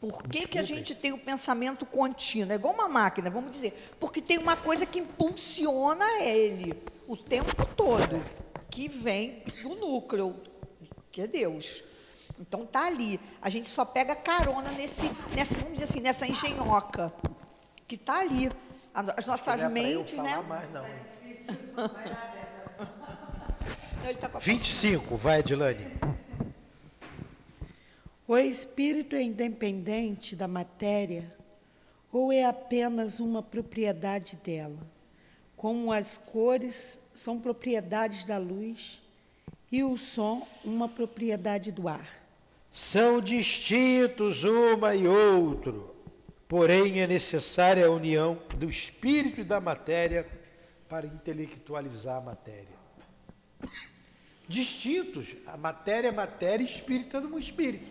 C: Por que, que a gente tem o pensamento contínuo? É igual uma máquina, vamos dizer. Porque tem uma coisa que impulsiona ele o tempo todo, que vem do núcleo, que é Deus. Então tá ali. A gente só pega carona nesse, nessa, vamos dizer assim, nessa engenhoca que tá ali. As nossas mentes, né?
A: Mais, não.
C: Com a
A: 25, vai, Edilane.
B: O espírito é independente da matéria ou é apenas uma propriedade dela? Como as cores são propriedades da luz e o som uma propriedade do ar.
A: São distintos uma e outro, porém é necessária a união do espírito e da matéria para intelectualizar a matéria. Distintos, a matéria é matéria e espírito é um espírito.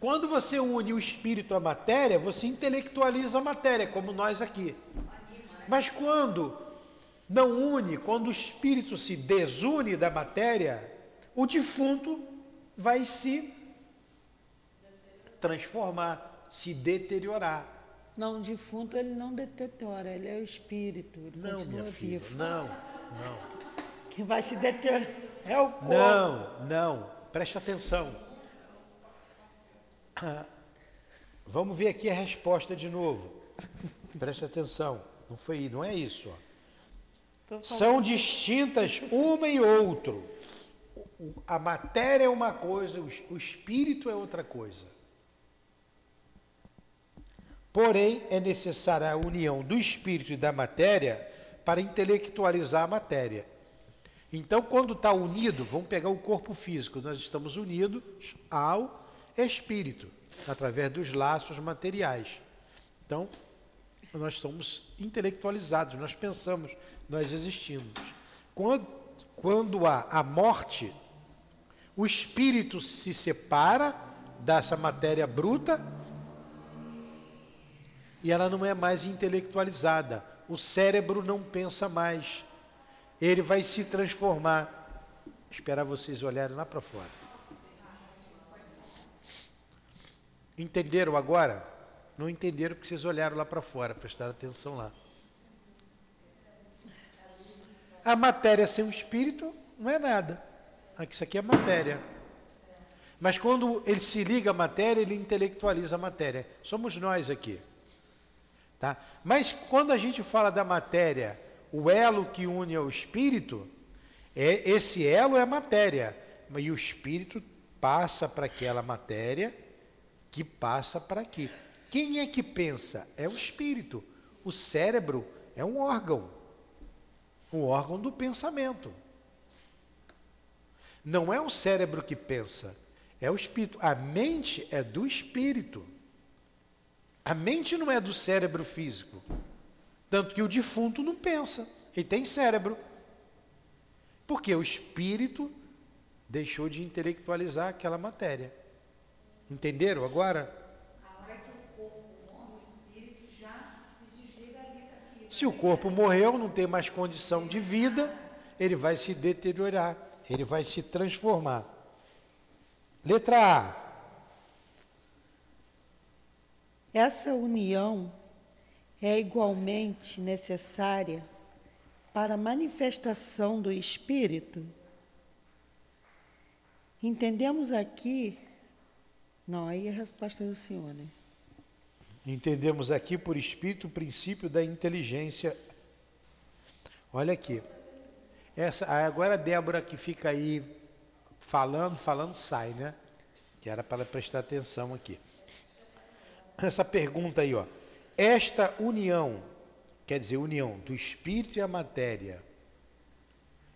A: Quando você une o espírito à matéria, você intelectualiza a matéria, como nós aqui. Mas quando não une, quando o espírito se desune da matéria, o defunto vai se transformar, se deteriorar.
B: Não, o defunto ele não deteriora, ele é o espírito. Ele
A: Não, minha filha,
B: vivo.
A: não, não.
B: Quem vai se deteriorar é o corpo.
A: Não, não, preste atenção. Ah, Vamos ver aqui a resposta de novo. Preste atenção. Não foi, não é isso. São distintas uma e outro. A matéria é uma coisa, o espírito é outra coisa. Porém, é necessária a união do espírito e da matéria para intelectualizar a matéria. Então, quando está unido, vamos pegar o corpo físico, nós estamos unidos ao espírito, através dos laços materiais. Então, nós somos intelectualizados, nós pensamos, nós existimos. Quando, quando há a morte, o espírito se separa dessa matéria bruta e ela não é mais intelectualizada. O cérebro não pensa mais. Ele vai se transformar. Esperar vocês olharem lá para fora. Entenderam agora? Não entenderam porque vocês olharam lá para fora, prestaram atenção lá. A matéria sem o espírito não é nada. Aqui, Isso aqui é matéria. Mas quando ele se liga à matéria, ele intelectualiza a matéria. Somos nós aqui. Tá? Mas quando a gente fala da matéria, o elo que une ao espírito, é, esse elo é a matéria. E o espírito passa para aquela matéria que passa para aqui. Quem é que pensa? É o espírito. O cérebro é um órgão. Um órgão do pensamento. Não é o cérebro que pensa, é o espírito. A mente é do espírito. A mente não é do cérebro físico. Tanto que o defunto não pensa, ele tem cérebro. Porque o espírito deixou de intelectualizar aquela matéria. Entenderam agora? Se o corpo morreu, não tem mais condição de vida, ele vai se deteriorar, ele vai se transformar. Letra A.
B: Essa união é igualmente necessária para a manifestação do Espírito. Entendemos aqui. Não, aí é a resposta do senhor, né?
A: Entendemos aqui por espírito o princípio da inteligência. Olha aqui. Essa, agora a Débora que fica aí falando, falando, sai, né? Que era para prestar atenção aqui. Essa pergunta aí, ó. Esta união, quer dizer, união do espírito e a matéria,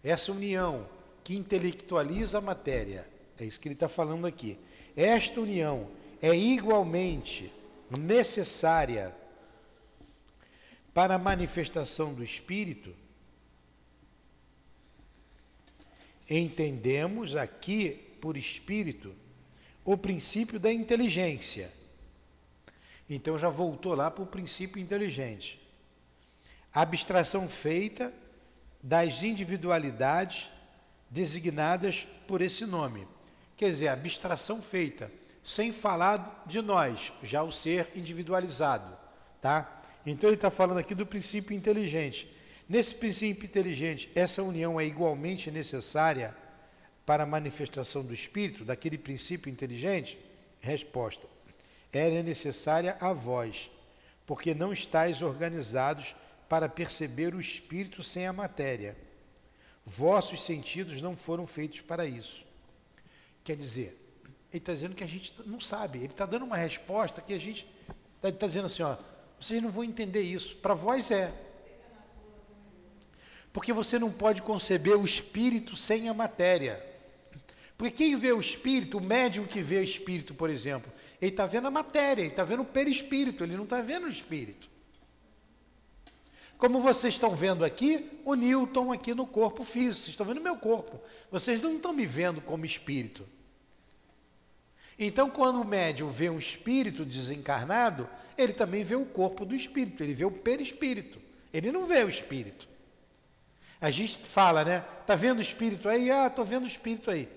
A: essa união que intelectualiza a matéria, é isso que ele está falando aqui. Esta união é igualmente necessária para a manifestação do espírito. Entendemos aqui, por espírito, o princípio da inteligência. Então já voltou lá para o princípio inteligente. Abstração feita das individualidades designadas por esse nome. Quer dizer, abstração feita, sem falar de nós, já o ser individualizado. Tá? Então ele está falando aqui do princípio inteligente. Nesse princípio inteligente, essa união é igualmente necessária para a manifestação do espírito, daquele princípio inteligente? Resposta: Ela é necessária a vós, porque não estáis organizados para perceber o espírito sem a matéria. Vossos sentidos não foram feitos para isso. Quer dizer, ele está dizendo que a gente não sabe. Ele está dando uma resposta que a gente está tá dizendo assim, ó, vocês não vão entender isso. Para vós é. Porque você não pode conceber o espírito sem a matéria. Porque quem vê o espírito, o médium que vê o espírito, por exemplo, ele está vendo a matéria, ele está vendo o perispírito, ele não está vendo o espírito. Como vocês estão vendo aqui, o Newton aqui no corpo físico, vocês estão vendo meu corpo. Vocês não estão me vendo como espírito. Então, quando o médium vê um espírito desencarnado, ele também vê o corpo do espírito, ele vê o perispírito. Ele não vê o espírito. A gente fala, né? Está vendo o espírito aí? Ah, estou vendo o espírito aí.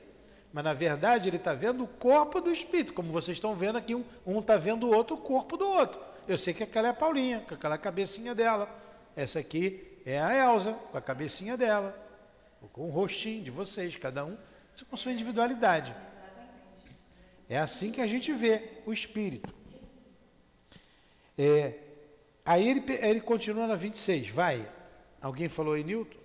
A: Mas na verdade ele está vendo o corpo do espírito, como vocês estão vendo aqui, um está vendo o outro, o corpo do outro. Eu sei que aquela é a Paulinha, com aquela cabecinha dela. Essa aqui é a Elsa, com a cabecinha dela, com o rostinho de vocês, cada um com sua individualidade. É assim que a gente vê o espírito. É, aí ele, ele continua na 26, vai. Alguém falou aí, Newton?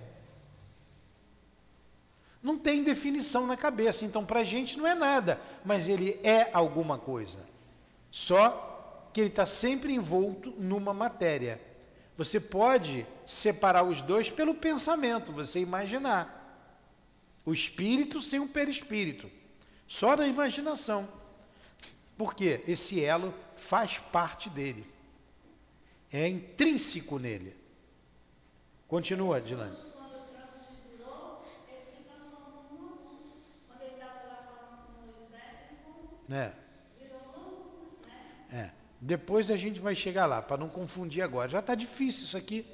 A: Não tem definição na cabeça, então para a gente não é nada, mas ele é alguma coisa. Só que ele está sempre envolto numa matéria. Você pode separar os dois pelo pensamento, você imaginar. O espírito sem o perispírito. Só na imaginação. Porque esse elo faz parte dele. É intrínseco nele. Continua, Dilane. É. É. Depois a gente vai chegar lá, para não confundir agora. Já está difícil isso aqui.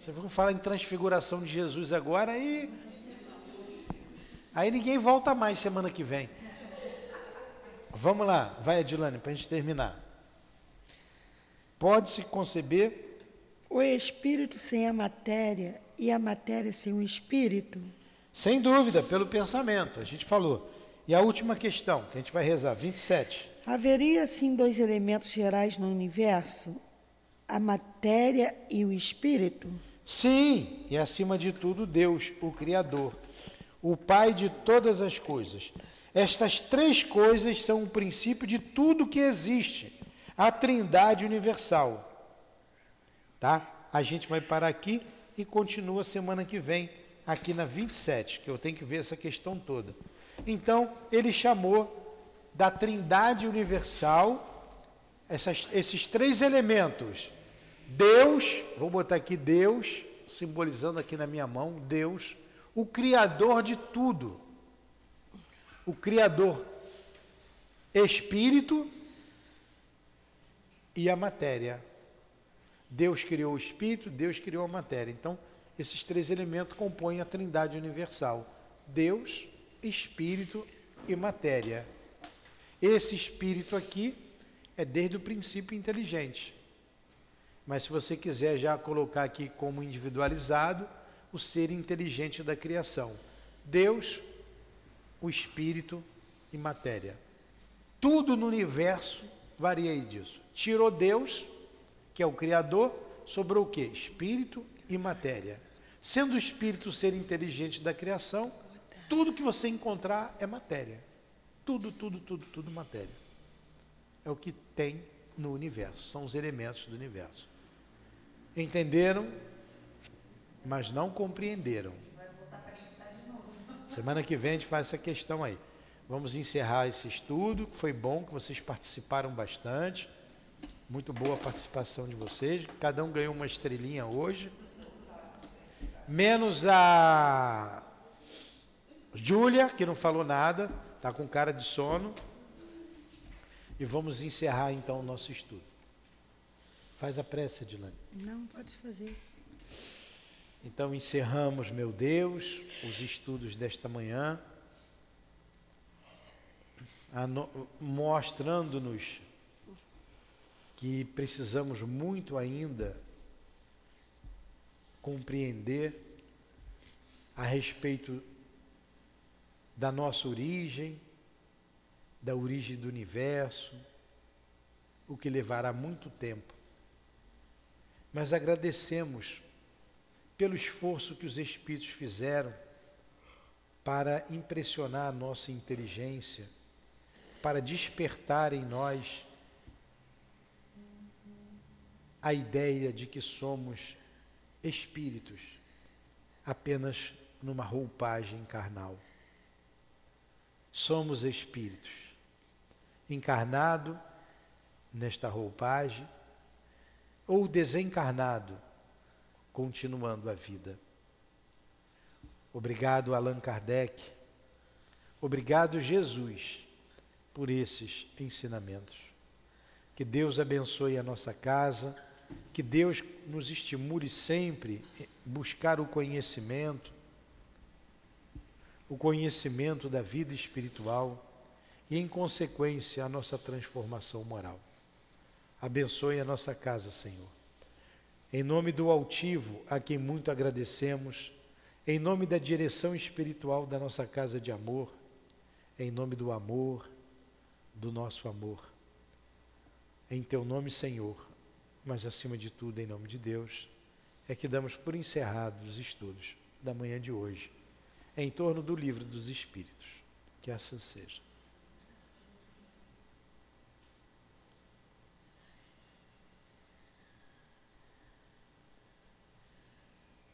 A: Você vai falar em transfiguração de Jesus agora e Aí ninguém volta mais semana que vem. Vamos lá, vai Adilane, para a gente terminar. Pode-se conceber
B: o espírito sem a matéria e a matéria sem o espírito?
A: Sem dúvida, pelo pensamento, a gente falou. E a última questão, que a gente vai rezar, 27.
B: Haveria, sim, dois elementos gerais no universo? A matéria e o espírito?
A: Sim, e acima de tudo, Deus, o Criador o Pai de todas as coisas. Estas três coisas são o princípio de tudo que existe, a Trindade universal. Tá? A gente vai parar aqui e continua semana que vem, aqui na 27, que eu tenho que ver essa questão toda. Então, ele chamou da Trindade universal essas, esses três elementos. Deus, vou botar aqui Deus, simbolizando aqui na minha mão, Deus o Criador de tudo. O Criador, Espírito e a matéria. Deus criou o Espírito, Deus criou a matéria. Então, esses três elementos compõem a Trindade Universal: Deus, Espírito e matéria. Esse Espírito aqui é desde o princípio inteligente. Mas se você quiser já colocar aqui como individualizado, o ser inteligente da criação. Deus, o espírito e matéria. Tudo no universo varia disso. Tirou Deus, que é o criador, sobrou o que? Espírito e matéria. Sendo o espírito o ser inteligente da criação, tudo que você encontrar é matéria. Tudo, tudo, tudo, tudo matéria. É o que tem no universo, são os elementos do universo. Entenderam? mas não compreenderam. Semana que vem a gente faz essa questão aí. Vamos encerrar esse estudo. Foi bom que vocês participaram bastante. Muito boa a participação de vocês. Cada um ganhou uma estrelinha hoje. Menos a Júlia, que não falou nada, está com cara de sono. E vamos encerrar então o nosso estudo. Faz a prece, Edilane.
B: Não, pode fazer.
A: Então encerramos, meu Deus, os estudos desta manhã, mostrando-nos que precisamos muito ainda compreender a respeito da nossa origem, da origem do universo, o que levará muito tempo. Mas agradecemos pelo esforço que os Espíritos fizeram para impressionar a nossa inteligência, para despertar em nós a ideia de que somos espíritos apenas numa roupagem carnal. Somos espíritos, encarnado nesta roupagem ou desencarnado, continuando a vida. Obrigado, Allan Kardec. Obrigado, Jesus, por esses ensinamentos. Que Deus abençoe a nossa casa, que Deus nos estimule sempre a buscar o conhecimento, o conhecimento da vida espiritual e, em consequência, a nossa transformação moral. Abençoe a nossa casa, Senhor. Em nome do altivo, a quem muito agradecemos, em nome da direção espiritual da nossa casa de amor, em nome do amor, do nosso amor. Em teu nome, Senhor, mas acima de tudo, em nome de Deus, é que damos por encerrados os estudos da manhã de hoje, em torno do livro dos Espíritos. Que assim seja.